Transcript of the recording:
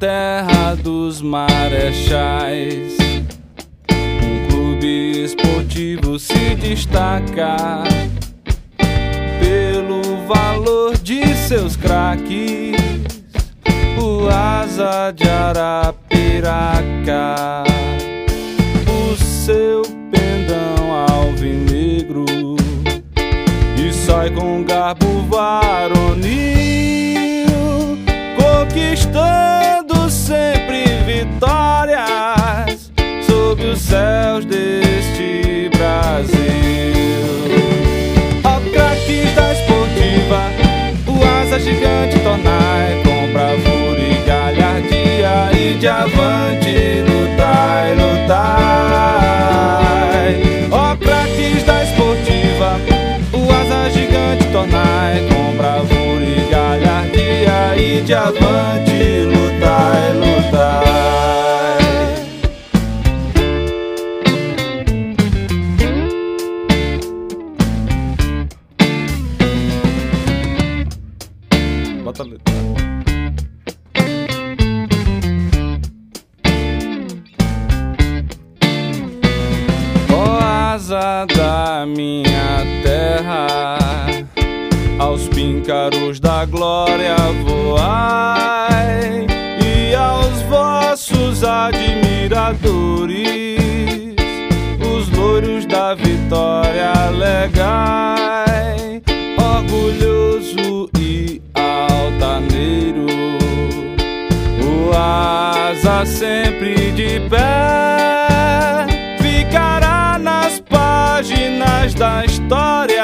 terra dos marechais. Um clube esportivo se destaca pelo valor de seus craques. O asa de Arapiraca, o seu pendão alvinegro e sai com garbo varonil vitórias sob os céus deste Brasil. Ó craques da esportiva, o asa gigante tornai com bravura e galhardia e de avante lutai, lutai. Ó craques da esportiva, o asa gigante tornai com bravura e galhardia e de avante Bota a letra. Ó asa da minha terra, aos píncaros da glória voai, e aos vossos admiradores, os loiros da vitória legai, asa sempre de pé. Ficará nas páginas da história